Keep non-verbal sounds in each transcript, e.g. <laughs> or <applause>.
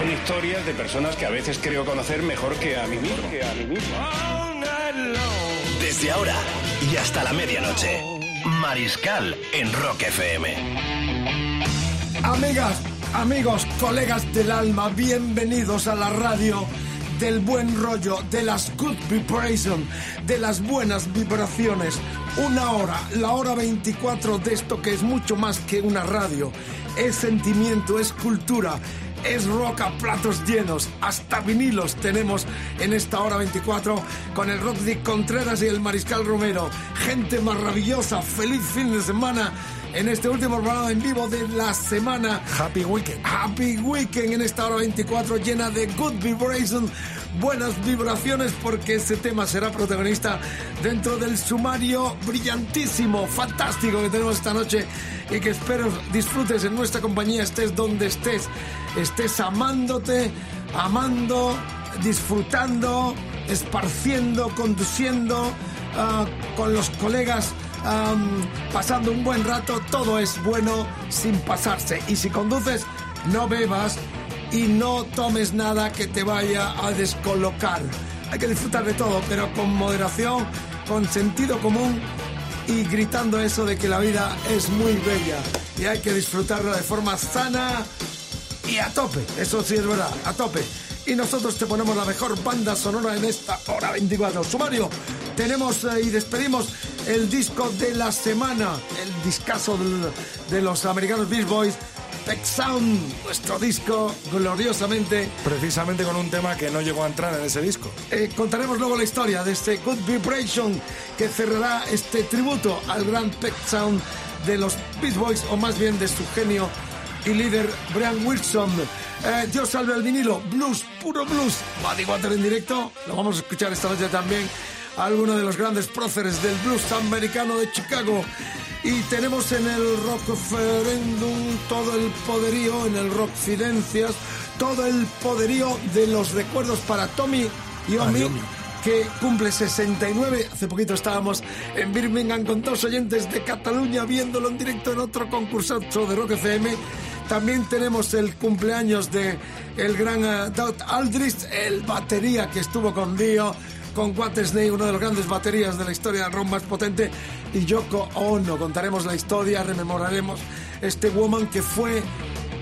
Son historias de personas que a veces creo conocer mejor que a mí mismo. Que a mí mismo. Desde ahora y hasta la medianoche. Mariscal en Rock FM. Amigas, amigos, colegas del alma, bienvenidos a la radio del buen rollo, de las good vibration, de las buenas vibraciones. Una hora, la hora 24 de esto que es mucho más que una radio. Es sentimiento, es cultura, es rock a platos llenos. Hasta vinilos tenemos en esta hora 24 con el de Contreras y el Mariscal Romero. Gente maravillosa, feliz fin de semana en este último programa en vivo de la semana. Happy Weekend. Happy Weekend en esta hora 24 llena de good vibration, buenas vibraciones porque ese tema será protagonista dentro del sumario brillantísimo, fantástico que tenemos esta noche y que espero disfrutes en nuestra compañía, estés donde estés, estés amándote, amando, disfrutando, esparciendo, conduciendo ah, con los colegas pasando un buen rato, todo es bueno sin pasarse. Y si conduces, no bebas y no tomes nada que te vaya a descolocar. Hay que disfrutar de todo, pero con moderación, con sentido común y gritando eso de que la vida es muy bella y hay que disfrutarla de forma sana y a tope. Eso sí es verdad, a tope. Y nosotros te ponemos la mejor banda sonora en esta hora 24. Sumario, tenemos eh, y despedimos el disco de la semana, el discazo de los americanos Beach Boys, Peck Sound, nuestro disco gloriosamente. Precisamente con un tema que no llegó a entrar en ese disco. Eh, contaremos luego la historia de este Good Vibration que cerrará este tributo al gran Peck Sound de los Beach Boys, o más bien de su genio y líder Brian Wilson. Eh, Dios salve al vinilo, blues, puro blues. Buddy Water en directo, lo vamos a escuchar esta noche también. Alguno de los grandes próceres del blues americano de Chicago. Y tenemos en el Rock Referendum todo el poderío, en el Rock Fidencias, todo el poderío de los recuerdos para Tommy y Omi, Omi. que cumple 69. Hace poquito estábamos en Birmingham con dos oyentes de Cataluña viéndolo en directo en otro concursazo de Rock FM. También tenemos el cumpleaños de el gran eh, Doug Aldrich, el batería que estuvo con Dio, con Snake, uno de los grandes baterías de la historia del rock más potente, y Yoko Ono. Contaremos la historia, rememoraremos este Woman que fue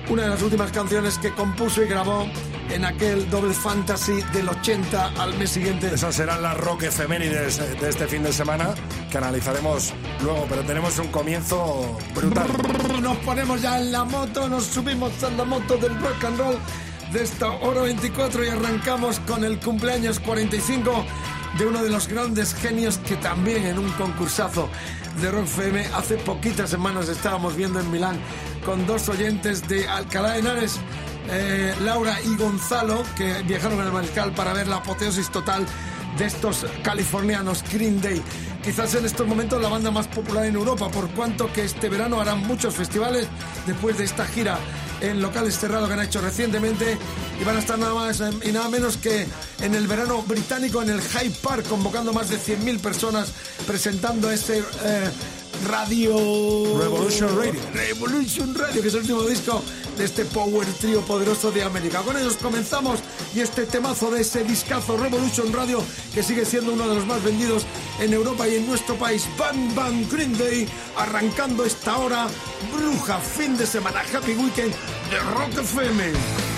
una de las últimas canciones que compuso y grabó en aquel Double Fantasy del 80 al mes siguiente. Esas serán las rock efemérides de este fin de semana que analizaremos luego, pero tenemos un comienzo brutal. Nos ponemos ya en la moto, nos subimos a la moto del rock and roll de esta hora 24 y arrancamos con el cumpleaños 45 de uno de los grandes genios que también en un concursazo de Rock FM hace poquitas semanas estábamos viendo en Milán con dos oyentes de Alcalá de Henares, eh, Laura y Gonzalo, que viajaron al Mariscal para ver la apoteosis total de estos californianos Green Day. Quizás en estos momentos la banda más popular en Europa, por cuanto que este verano harán muchos festivales después de esta gira. En locales cerrados que han hecho recientemente y van a estar nada más y nada menos que en el verano británico en el Hyde Park convocando más de 100.000 personas presentando este eh, radio. Revolution Radio. Revolution Radio que es el último disco de este power trío poderoso de América. Con ellos comenzamos y este temazo de ese discazo Revolution Radio que sigue siendo uno de los más vendidos en Europa y en nuestro país. Bang Bang Green Day arrancando esta hora bruja fin de semana Happy Weekend de Rock FM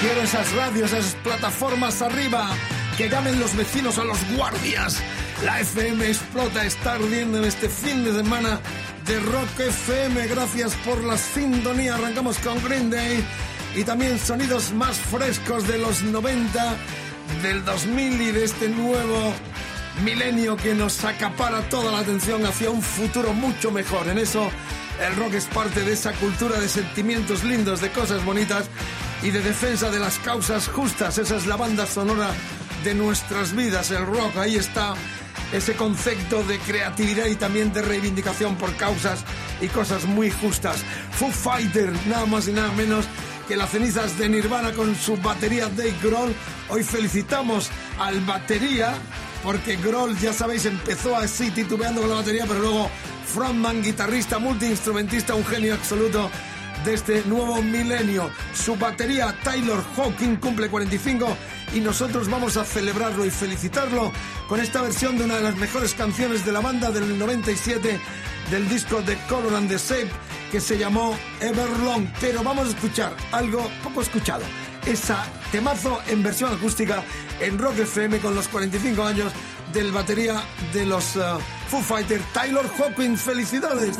quiero esas radios, esas plataformas arriba. Que llamen los vecinos a los guardias. La FM explota, está ardiendo en este fin de semana de Rock FM. Gracias por la sintonía. Arrancamos con Green Day y también sonidos más frescos de los 90, del 2000 y de este nuevo milenio que nos acapara toda la atención hacia un futuro mucho mejor. En eso el rock es parte de esa cultura de sentimientos lindos, de cosas bonitas y de defensa de las causas justas. Esa es la banda sonora de nuestras vidas, el rock. Ahí está ese concepto de creatividad y también de reivindicación por causas y cosas muy justas. Foo Fighter, nada más y nada menos que las cenizas de Nirvana con su batería Dave Grohl. Hoy felicitamos al batería porque Grohl, ya sabéis, empezó así titubeando con la batería, pero luego frontman, guitarrista, multiinstrumentista, un genio absoluto de este nuevo milenio. Su batería Tyler Hawking cumple 45 y nosotros vamos a celebrarlo y felicitarlo con esta versión de una de las mejores canciones de la banda del 97 del disco de Color and the Shape que se llamó Everlong. Pero vamos a escuchar algo poco escuchado. Esa temazo en versión acústica en Rock FM con los 45 años del batería de los uh, Foo Fighters, Tyler Hawkins. ¡Felicidades!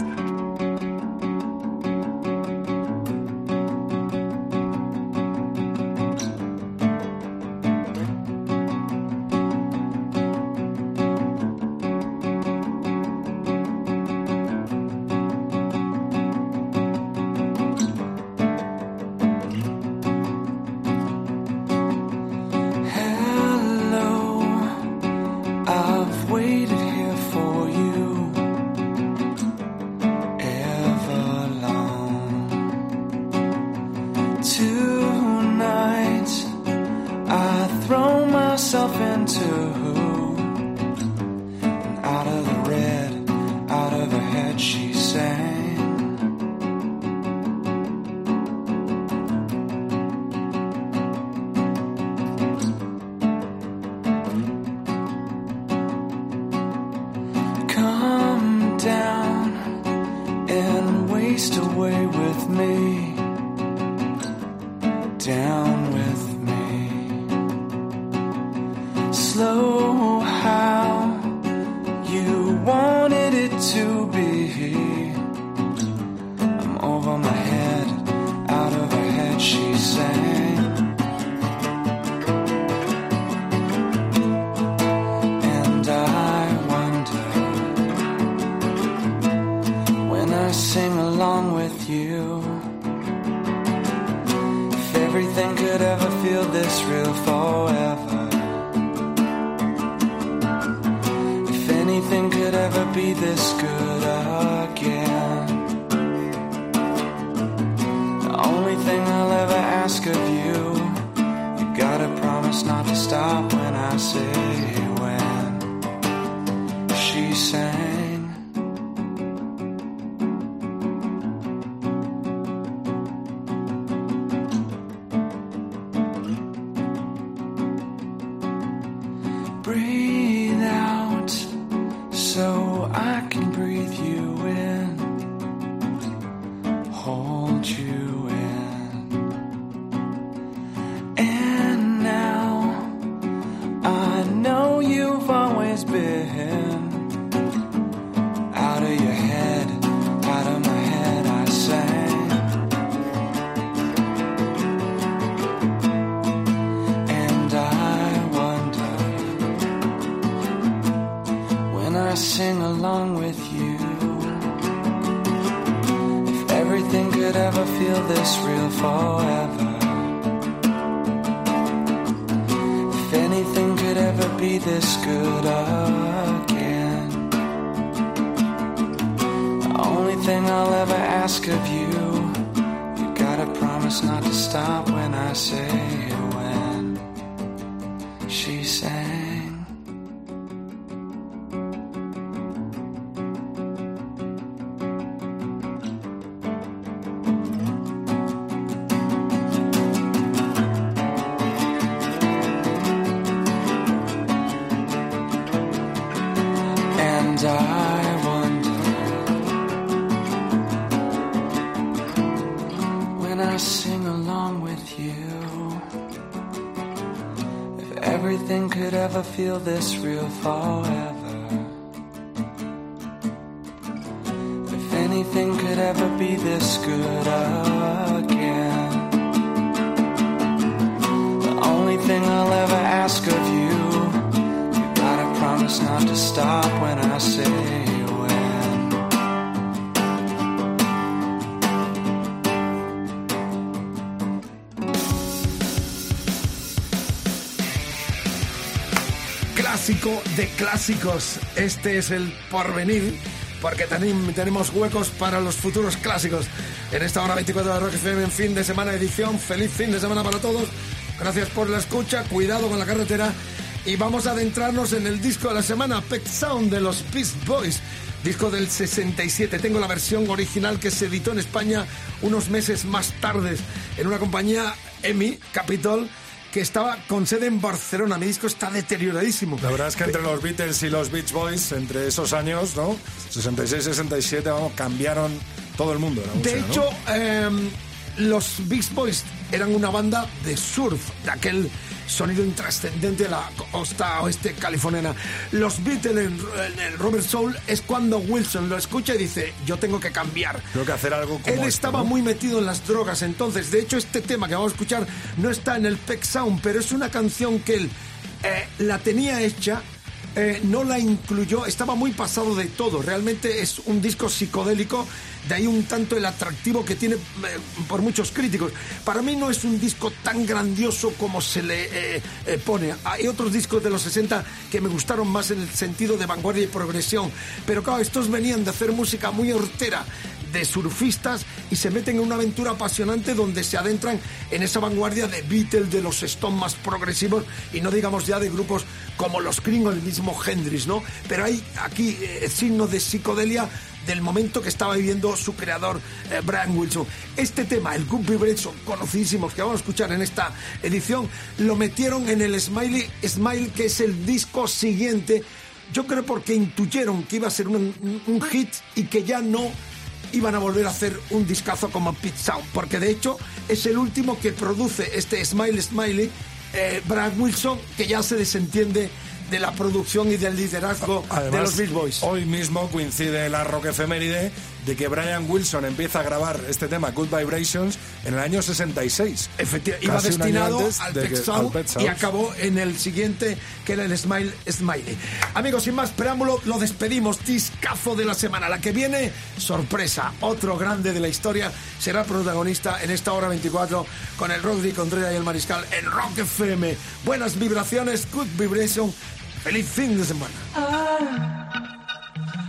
Feel this real forever. If anything could ever be this good again. The only thing I'll ever ask of you, you gotta promise not to stop when I say De clásicos. Este es el porvenir, porque tenemos huecos para los futuros clásicos. En esta hora 24 de Rock FM, en fin de semana edición. Feliz fin de semana para todos. Gracias por la escucha. Cuidado con la carretera. Y vamos a adentrarnos en el disco de la semana, Pet Sound de los Beast Boys. Disco del 67. Tengo la versión original que se editó en España unos meses más tarde en una compañía EMI, Capitol, que estaba con sede en Barcelona. Mi disco está deterioradísimo. La verdad es que entre los Beatles y los Beach Boys, entre esos años, ¿no? 66, 67, vamos, cambiaron todo el mundo. la De hecho, em, los Beast Boys eran una banda de surf, de aquel sonido intrascendente de la costa oeste californiana. Los Beatles en, en el Robert Soul es cuando Wilson lo escucha y dice, yo tengo que cambiar. Tengo que hacer algo como Él esto, estaba ¿no? muy metido en las drogas, entonces, de hecho, este tema que vamos a escuchar no está en el Peck Sound, pero es una canción que él eh, la tenía hecha, eh, no la incluyó, estaba muy pasado de todo. Realmente es un disco psicodélico, de ahí un tanto el atractivo que tiene eh, por muchos críticos. Para mí no es un disco tan grandioso como se le eh, pone. Hay otros discos de los 60 que me gustaron más en el sentido de vanguardia y progresión, pero claro, estos venían de hacer música muy hortera de surfistas y se meten en una aventura apasionante donde se adentran en esa vanguardia de Beatles, de los Stones más progresivos y no digamos ya de grupos como los Kring o el mismo Hendrix, ¿no? Pero hay aquí eh, signo de psicodelia del momento que estaba viviendo su creador eh, Brian Wilson. Este tema, el Good Vibration, conocidísimos que vamos a escuchar en esta edición, lo metieron en el Smiley Smile, que es el disco siguiente. Yo creo porque intuyeron que iba a ser un hit y que ya no iban a volver a hacer un discazo como Pete Sound, porque de hecho es el último que produce este Smile Smiley, eh, Brian Wilson, que ya se desentiende de la producción y del liderazgo de los Beach Boys. hoy mismo coincide la rock efeméride de que Brian Wilson empieza a grabar este tema, Good Vibrations, en el año 66. Efectivamente, iba destinado al de que- al Pet y acabó en el siguiente, que era el Smile Smiley. Amigos, sin más preámbulo, lo despedimos. Discazo de la semana. La que viene, sorpresa. Otro grande de la historia será protagonista en esta hora 24 con el Rodri Contreras y el Mariscal en Rock FM. Buenas vibraciones, good vibration. Feliz fin de semana.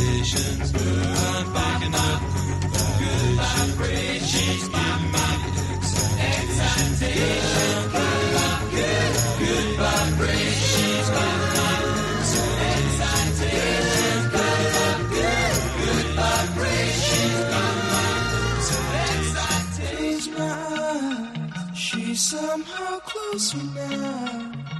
decisions. Good vibrations. Good, good vibrations. My. Good, good, vibrations. My. She's somehow closer now.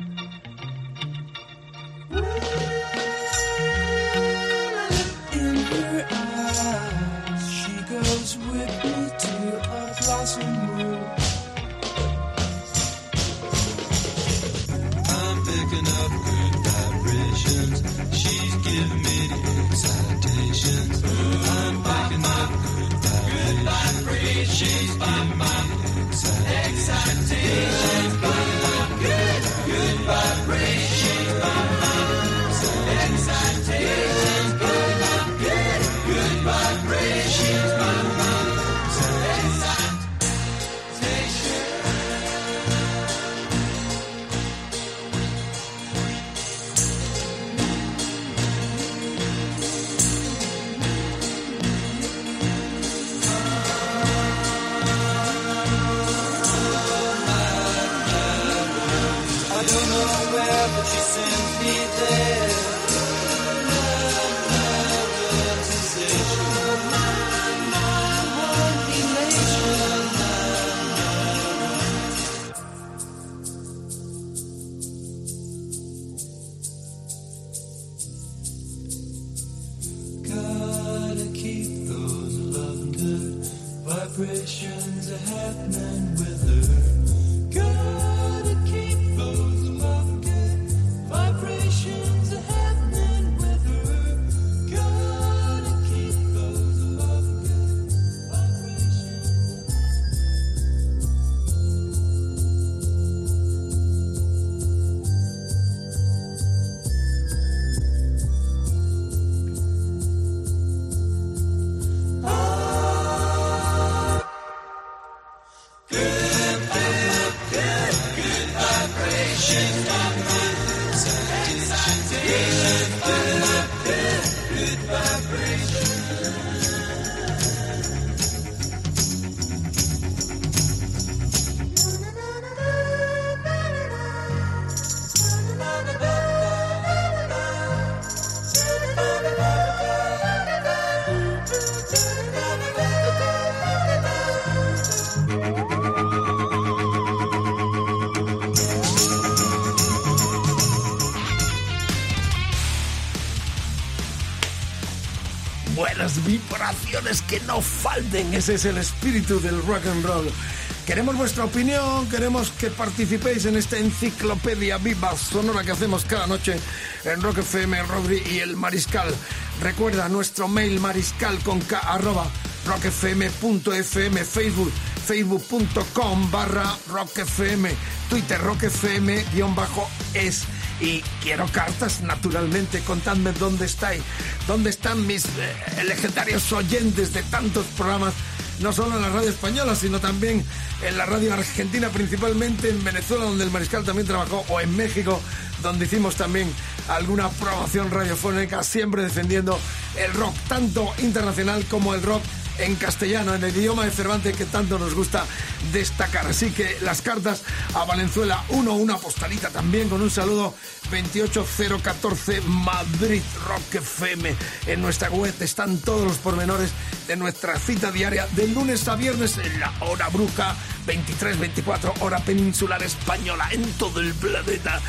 Ese es el espíritu del rock and roll. Queremos vuestra opinión, queremos que participéis en esta enciclopedia viva sonora que hacemos cada noche en Rock FM, Rodri y el Mariscal. Recuerda nuestro mail mariscal con k arroba rockfm.fm, Facebook, facebook.com barra rockfm, Twitter rockfm guion bajo es. Y quiero cartas, naturalmente. Contadme dónde estáis, dónde están mis eh, legendarios oyentes de tantos programas, no solo en la radio española, sino también en la radio argentina, principalmente en Venezuela, donde el Mariscal también trabajó, o en México, donde hicimos también alguna promoción radiofónica, siempre defendiendo el rock, tanto internacional como el rock en castellano, en el idioma de Cervantes que tanto nos gusta destacar. Así que las cartas a Valenzuela 1, una postalita también con un saludo 28014 Madrid Rock FM. En nuestra web están todos los pormenores de nuestra cita diaria de lunes a viernes en la hora bruja 23-24 hora peninsular española en todo el planeta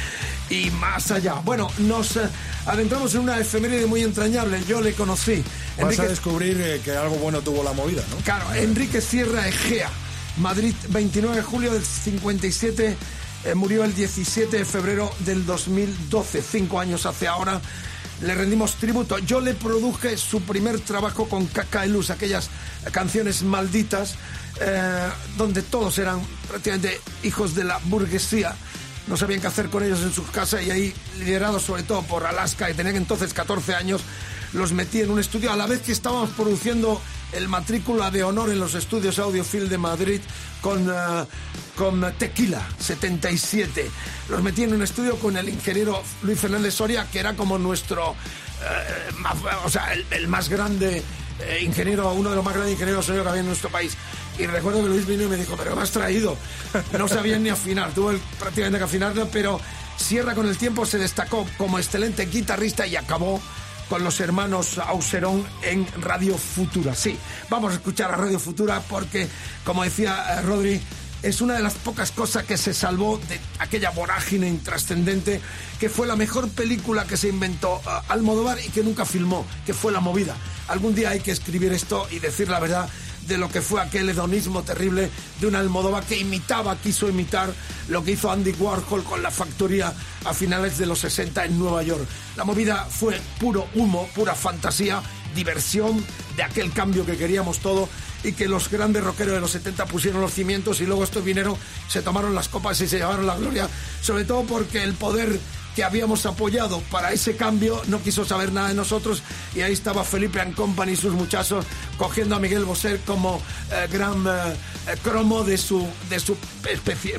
y más allá. Bueno, nos eh, adentramos en una efeméride muy entrañable. Yo le conocí. Vas Enrique- a descubrir eh, que algo bueno tuvo la movida, ¿no? Claro, Enrique Sierra Egea, Madrid, 29 de julio del 57, eh, murió el 17 de febrero del 2012, cinco años hace ahora. Le rendimos tributo. Yo le produje su primer trabajo con Caca Luz, aquellas canciones malditas, eh, donde todos eran prácticamente hijos de la burguesía. No sabían qué hacer con ellos en sus casas y ahí, liderados sobre todo por Alaska, y tenían entonces 14 años, los metí en un estudio a la vez que estábamos produciendo el matrícula de honor en los estudios Audiofil de Madrid con, eh, con Tequila 77. Los metí en un estudio con el ingeniero Luis Fernández Soria, que era como nuestro, eh, o sea, el, más grande eh, ingeniero, uno de los más grandes ingenieros que había en nuestro país. Y recuerdo que Luis vino y me dijo, pero ¿qué me has traído? No sabían ni afinar, tuvo el- prácticamente que afinarlo, pero Sierra con el tiempo se destacó como excelente guitarrista y acabó con los hermanos Auserón en Radio Futura. Sí, vamos a escuchar a Radio Futura porque, como decía eh, Rodri, es una de las pocas cosas que se salvó de aquella vorágine intrascendente que fue la mejor película que se inventó eh, Almodóvar y que nunca filmó, que fue La Movida. Algún día hay que escribir esto y decir la verdad de lo que fue aquel hedonismo terrible de un Almodóvar que imitaba, quiso imitar lo que hizo Andy Warhol con la factoría a finales de los 60 en Nueva York. La movida fue puro humo, pura fantasía, diversión de aquel cambio que queríamos todo y que los grandes rockeros de los 70 pusieron los cimientos y luego estos vinieron, se tomaron las copas y se llevaron la gloria, sobre todo porque el poder que habíamos apoyado para ese cambio no quiso saber nada de nosotros y ahí estaba Felipe and Company y sus muchachos cogiendo a Miguel Bosé como eh, gran eh, eh, cromo de su, de su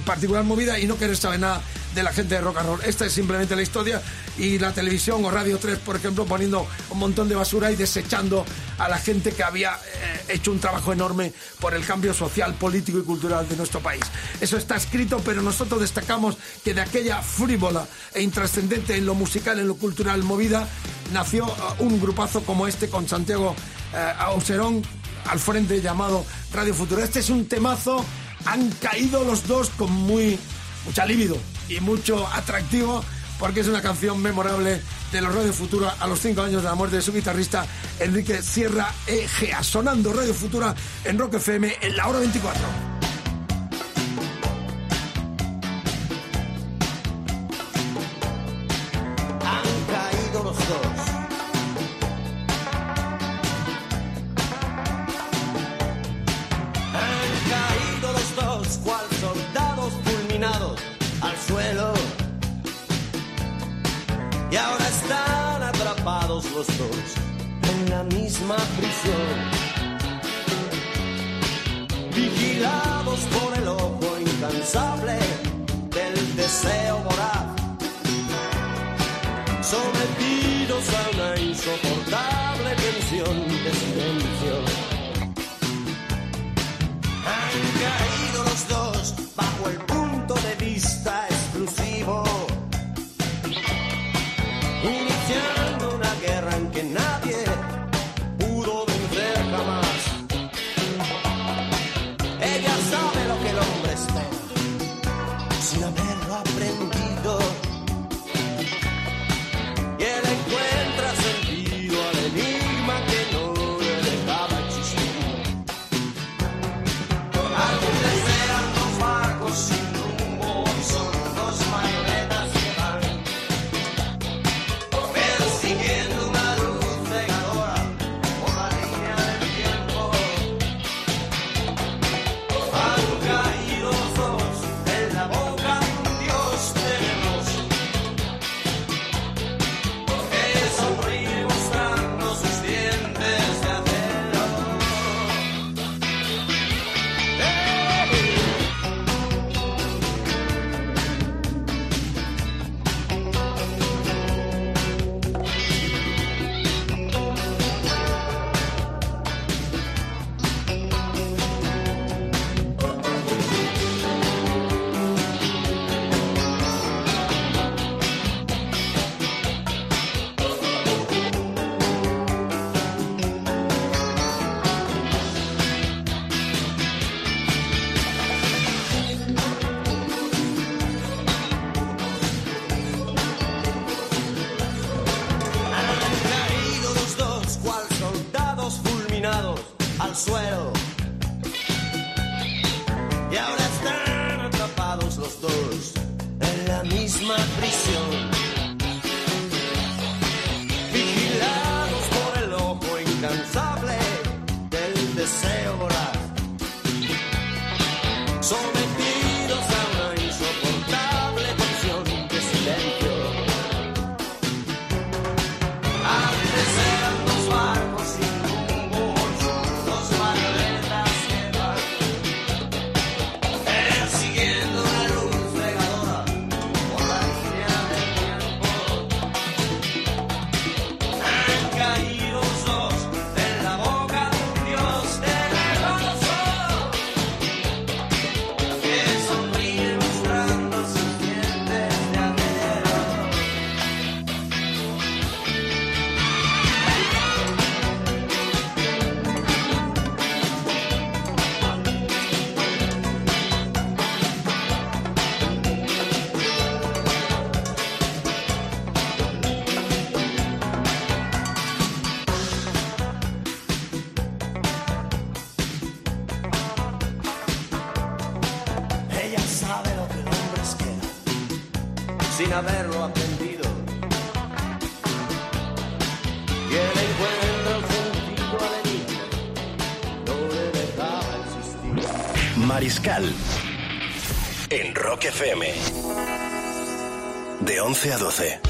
particular movida y no querer saber nada de la gente de rock and roll. Esta es simplemente la historia y la televisión o Radio 3, por ejemplo, poniendo un montón de basura y desechando a la gente que había eh, hecho un trabajo enorme por el cambio social, político y cultural de nuestro país. Eso está escrito, pero nosotros destacamos que de aquella frívola e intrascendente en lo musical, en lo cultural movida, nació eh, un grupazo como este con Santiago eh, Auserón al frente llamado Radio Futuro. Este es un temazo, han caído los dos con muy mucha libido y mucho atractivo porque es una canción memorable de los Radio Futura a los cinco años de la muerte de su guitarrista Enrique Sierra Egea. Sonando Radio Futura en Rock FM en la hora 24. Los dos en la misma prisión. Vigilados por el ojo incansable del deseo voraz sometidos a una insoportable tensión de silencio. Han caído los dos bajo el punto de vista 11 a 12.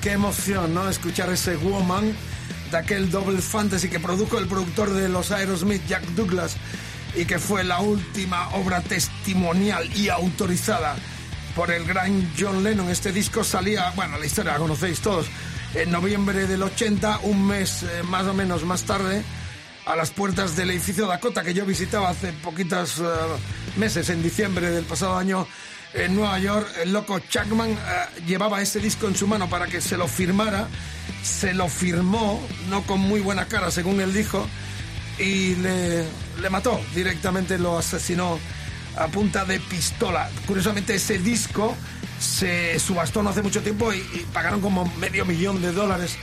Qué emoción, ¿no? Escuchar ese Woman de aquel Double Fantasy que produjo el productor de los Aerosmith, Jack Douglas, y que fue la última obra testimonial y autorizada por el gran John Lennon. Este disco salía, bueno, la historia la conocéis todos, en noviembre del 80, un mes eh, más o menos más tarde, a las puertas del edificio Dakota que yo visitaba hace poquitos eh, meses, en diciembre del pasado año, en Nueva York, el loco Chapman eh, llevaba ese disco en su mano para que se lo firmara, se lo firmó, no con muy buena cara según él dijo, y le, le mató, directamente lo asesinó a punta de pistola. Curiosamente ese disco se subastó no hace mucho tiempo y, pagaron como medio millón de dólares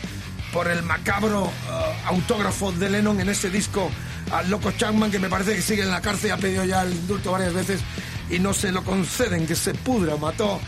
por el macabro eh, autógrafo de Lennon en ese disco al loco Chapman que me parece que sigue en la cárcel y ha pedido ya el indulto varias veces y no se lo conceden, que se pudra, mató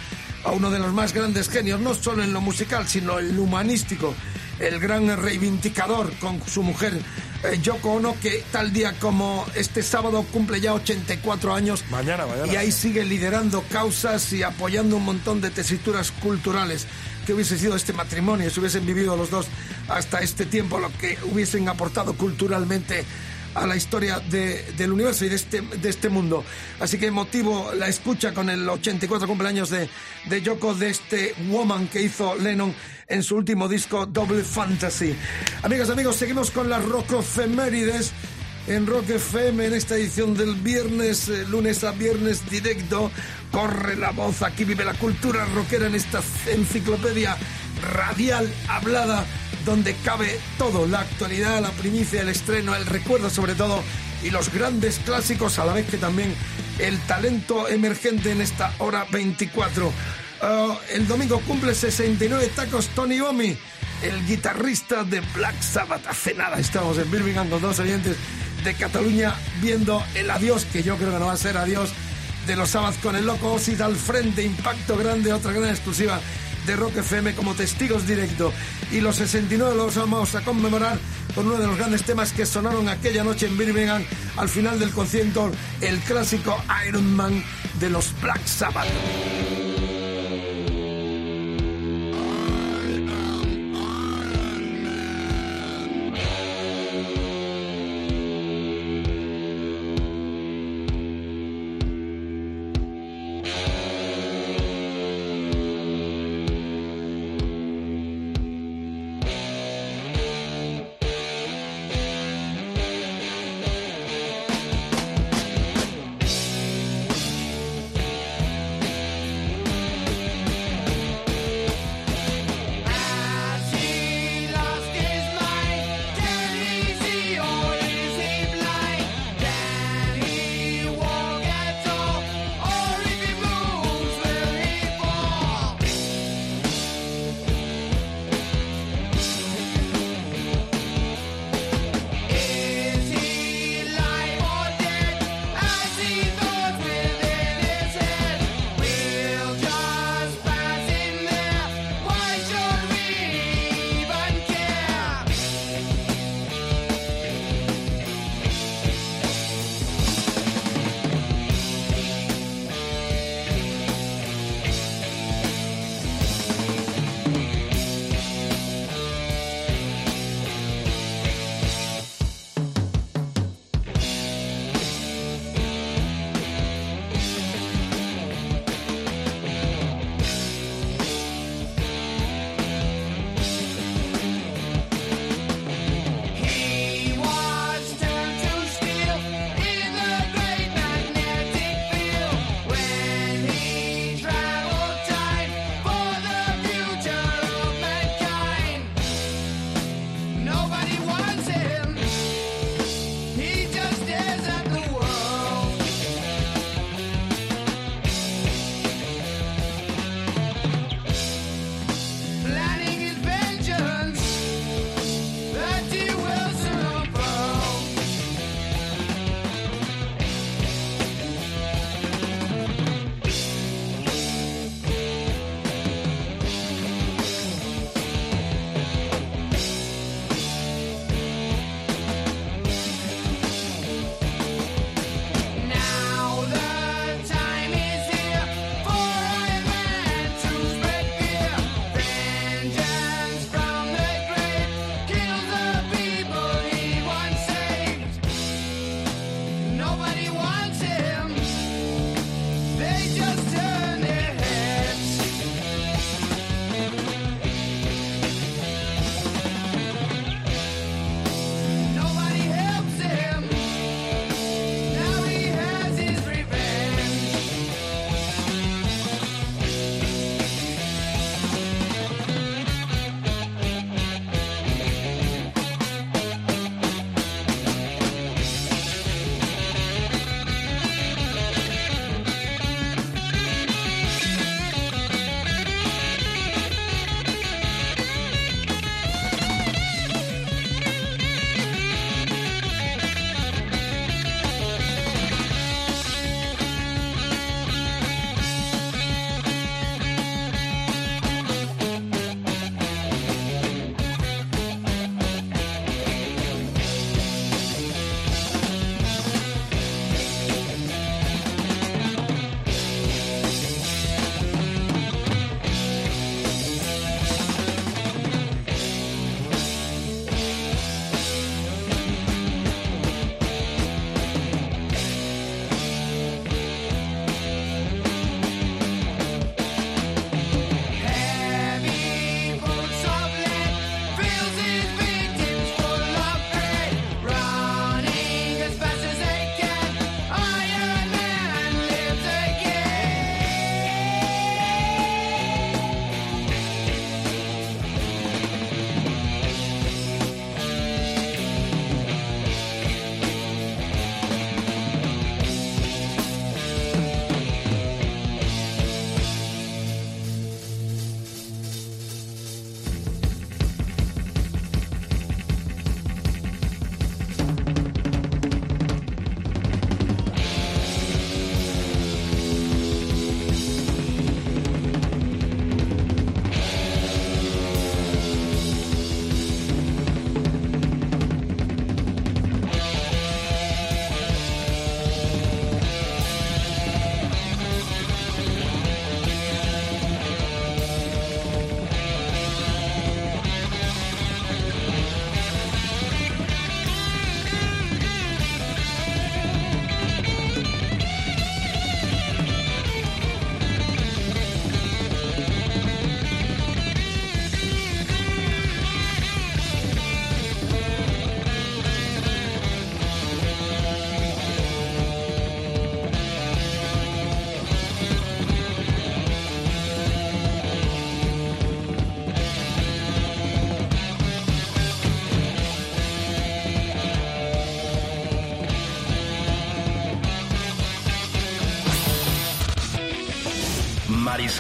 a uno de los más grandes genios, no solo en lo musical, sino en lo humanístico, el gran reivindicador con su mujer eh, Yoko Ono, que tal día como este sábado cumple ya 84 años. Mañana, mañana. Y ahí sigue liderando causas y apoyando un montón de tesituras culturales. Que hubiese sido este matrimonio si hubiesen vivido los dos hasta este tiempo, lo que hubiesen aportado culturalmente a la historia de- del universo y de este, de este mundo. Así que motivo la escucha con el 84 cumpleaños de, de Yoko, de este Woman que hizo Lennon en su último disco Double Fantasy. Amigas, amigos, seguimos con las rocofemérides en Rock FM en esta edición del viernes, eh, lunes a viernes directo. Corre la voz, aquí vive la cultura rockera en esta enciclopedia radial hablada donde cabe todo, la actualidad, la primicia, el estreno, el recuerdo sobre todo y los grandes clásicos a la vez que también el talento emergente en esta hora 24. Ah, el domingo cumple 69 tacos Tony Omi, el guitarrista de Black Sabbath. Hace nada estamos en Birmingham con dos oyentes de Cataluña viendo el adiós, que yo creo que no va a ser adiós, de los Sabbath con el loco Osid al frente, impacto grande, otra gran exclusiva de Rock FM como testigos directo. Y los 69 los vamos a conmemorar con uno de los grandes temas que sonaron aquella noche en Birmingham al final del concierto, el clásico Iron Man de los Black Sabbath.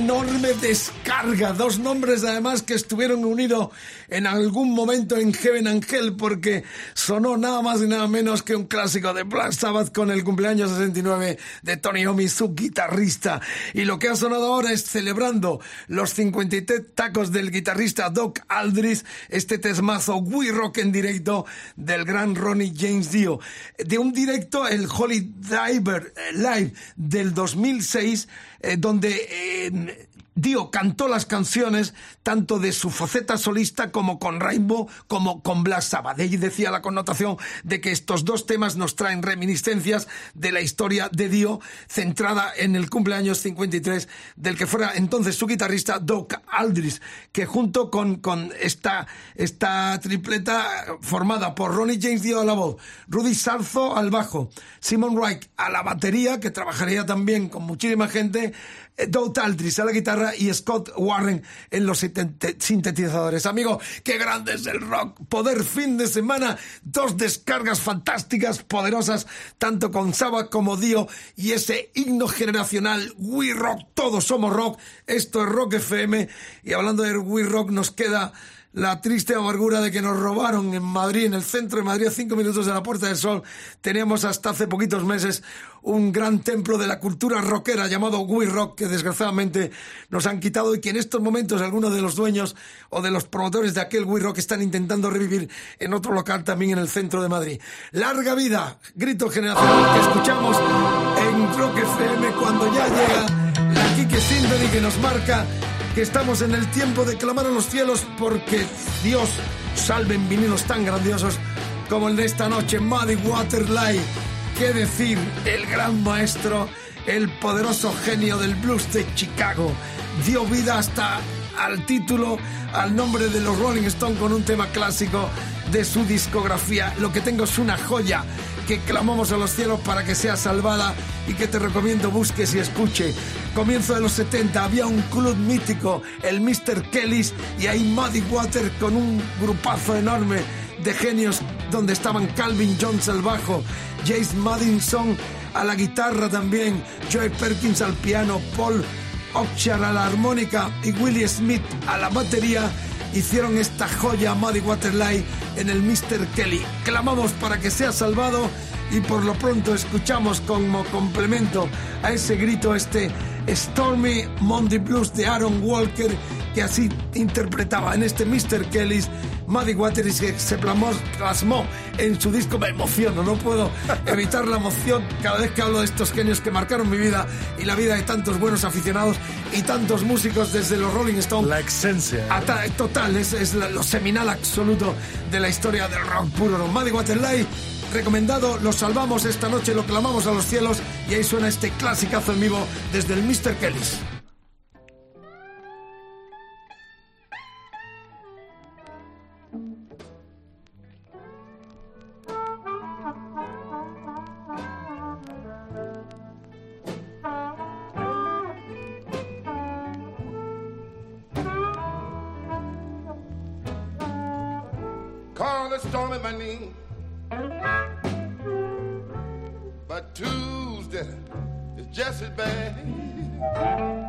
enorme descanso carga. Dos nombres además que estuvieron unidos en algún momento en Heaven Angel porque sonó nada más y nada menos que un clásico de Black Sabbath con el cumpleaños 69 de Tony Omi, su guitarrista. Y lo que ha sonado ahora es celebrando los 53 tacos del guitarrista Doc Aldrich, este tesmazo We Rock en directo del gran Ronnie James Dio. De un directo, el Holy Diver eh, Live del 2006, eh, donde... Eh, Dio cantó las canciones tanto de su faceta solista como con Rainbow como con. De allí decía la connotación de que estos dos temas nos traen reminiscencias de la historia de Dio centrada en el cumpleaños 53 del que fuera entonces su guitarrista Doc Aldris, que junto con, con esta, esta tripleta formada por Ronnie James Dio a la voz, Rudy Sarzo al bajo, Simon Wright a la batería, que trabajaría también con muchísima gente, Doug Aldris a la guitarra y Scott Warren en los sintetizadores. Amigo, qué grande es el rock. Poder fin de semana, dos descargas fantásticas, poderosas, tanto con Saba como Dio y ese himno generacional, We Rock, todos somos rock. Esto es Rock FM y hablando de We Rock nos queda la triste amargura de que nos robaron en Madrid, en el centro de Madrid, a cinco minutos de la Puerta del Sol. Teníamos hasta hace poquitos meses un gran templo de la cultura rockera llamado We Rock, que desgraciadamente nos han quitado y que en estos momentos algunos de los dueños o de los promotores de aquel We Rock están intentando revivir en otro local también en el centro de Madrid. Larga vida, grito generacional que escuchamos en Rock FM cuando ya llega la Kike Symphony que nos marca que estamos en el tiempo de clamar a los cielos porque Dios salve en vinilos tan grandiosos como el de esta noche, Muddy Waterlight. ¿Qué decir? El gran maestro, el poderoso genio del blues de Chicago, dio vida hasta al título, al nombre de los Rolling Stones con un tema clásico de su discografía. Lo que tengo es una joya que clamamos a los cielos para que sea salvada y que te recomiendo busques y escuche. Comienzo de los 70 había un club mítico, el Mr. Kelly's, y ahí Muddy Water con un grupazo enorme de genios donde estaban Calvin Jones al bajo, Jace Madison a la guitarra también, Joey Perkins al piano, Paul Oakshire a la armónica y Willie Smith a la batería hicieron esta joya Muddy Waterlight en el Mr. Kelly. Clamamos para que sea salvado y por lo pronto escuchamos como complemento a ese grito este Stormy Monday Blues de Aaron Walker que así interpretaba en este Mr. Kelly's Muddy Waters que se plasmó, plasmó en su disco. Me emociono, no puedo <laughs> evitar la emoción cada vez que hablo de estos genios que marcaron mi vida y la vida de tantos buenos aficionados y tantos músicos desde los Rolling Stones. La esencia. Ata- total, es, es la- lo seminal absoluto de la historia del rock puro. Muddy Waterlight, recomendado, lo salvamos esta noche, lo clamamos a los cielos y ahí suena este clasicazo en vivo desde el Mr. Kelly's. Storm in my knee. Just as.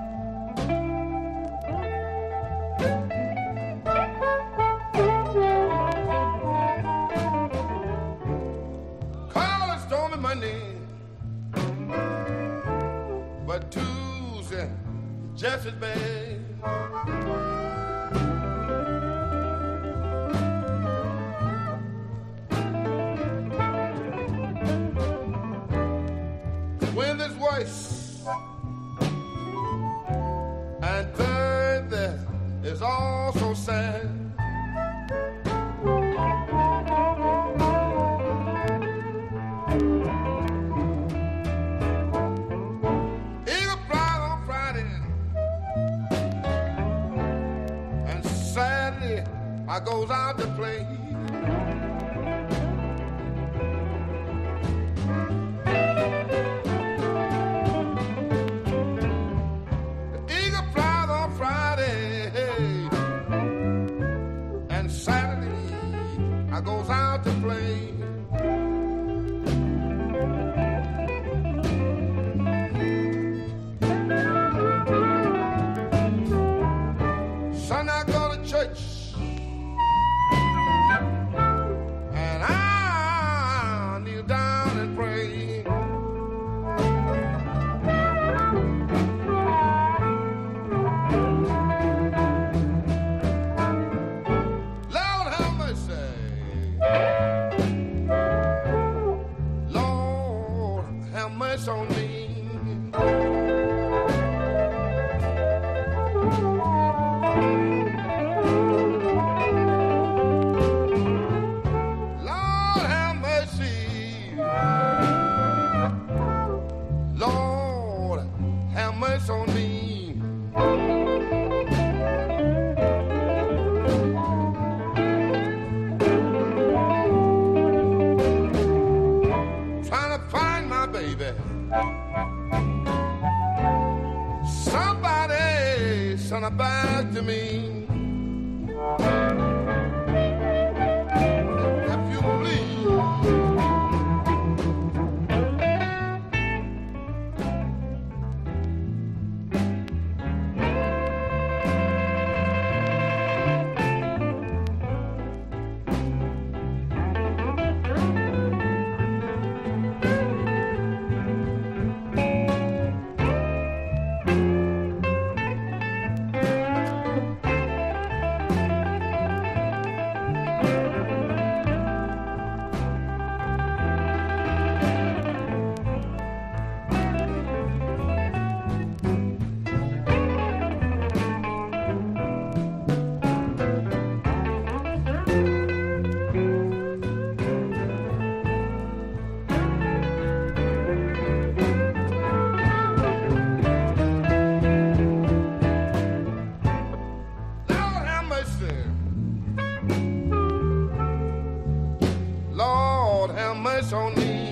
numbers on me.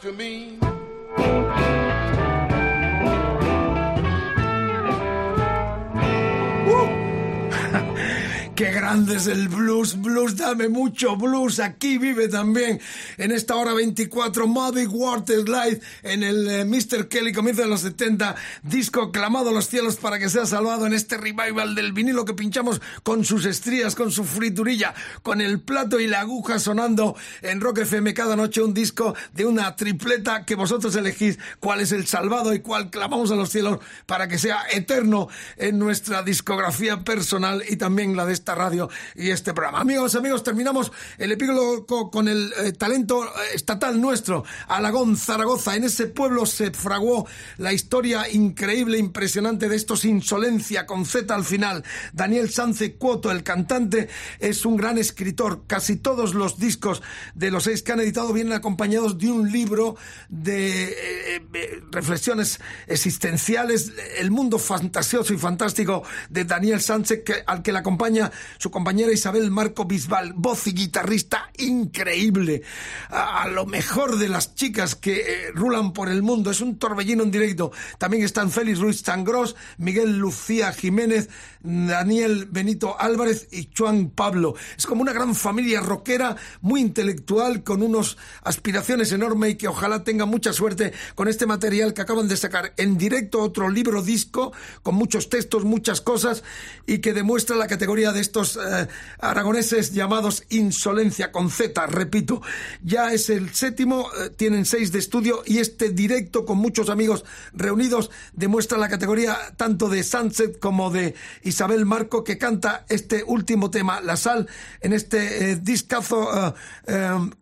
To me. Grande es el blues, blues, dame mucho blues. Aquí vive también en esta hora 24 Muddy Waters Live en el eh, Mr. Kelly comienzo de los 70, disco clamado a los cielos para que sea salvado en este revival del vinilo que pinchamos con sus estrías, con su friturilla, con el plato y la aguja sonando en Rock FM cada noche un disco de una tripleta que vosotros elegís cuál es el salvado y cuál clamamos a los cielos para que sea eterno en nuestra discografía personal y también la de esta radio y este programa. Amigos, amigos, terminamos el epílogo co- con el eh, talento eh, estatal nuestro, Alagón, Zaragoza. En ese pueblo se fraguó la historia increíble, impresionante de estos Insolencia con Z al final. Daniel Sánchez Cuoto, el cantante, es un gran escritor. Casi todos los discos de los seis que han editado vienen acompañados de un libro de eh, reflexiones existenciales, el mundo fantasioso y fantástico de Daniel Sánchez, al que le acompaña su compañera Isabel Marco Bisbal, voz y guitarrista increíble, a, lo mejor de las chicas que eh, rulan por el mundo, es un torbellino en directo. También están Félix Ruiz Sangros, Miguel Lucía Jiménez, Daniel Benito Álvarez y Juan Pablo. Es como una gran familia rockera, muy intelectual, con unos aspiraciones enormes y que ojalá tenga mucha suerte con este material que acaban de sacar en directo otro libro disco con muchos textos, muchas cosas y que demuestra la categoría de estos eh, aragoneses llamados Insolencia con Z, repito. Ya es el séptimo, eh, tienen seis de estudio y este directo con muchos amigos reunidos demuestra la categoría tanto de Sunset como de Isabel Marco que canta este último tema, La Sal, en este eh, discazo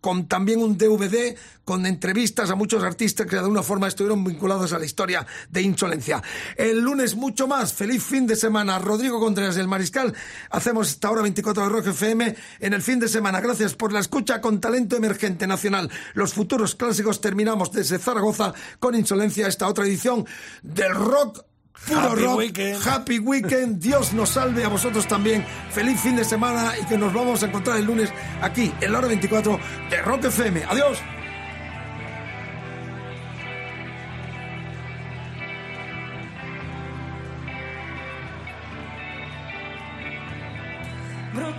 con también un DVD con entrevistas a muchos artistas que de alguna forma estuvieron vinculados a la historia de Insolencia. El lunes mucho más. Feliz fin de semana. Rodrigo Contreras del Mariscal. Hacemos esta hora 24 de Rock FM en el fin de semana. Gracias por la escucha con talento emergente nacional. Los futuros clásicos terminamos desde Zaragoza con Insolencia esta otra edición del rock Puro Happy rock, weekend. happy weekend, Dios nos salve a vosotros también. Feliz fin de semana y que nos vamos a encontrar el lunes aquí en la hora 24 de Rock FM. Adiós.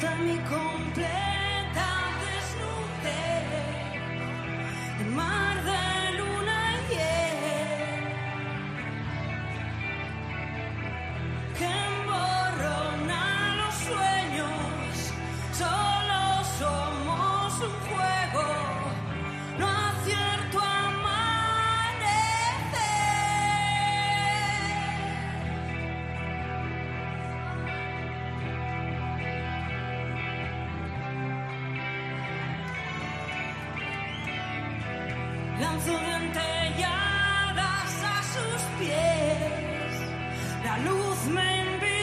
Let me go. La luz me invita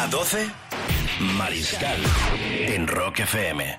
A 12, Mariscal. En Rock FM.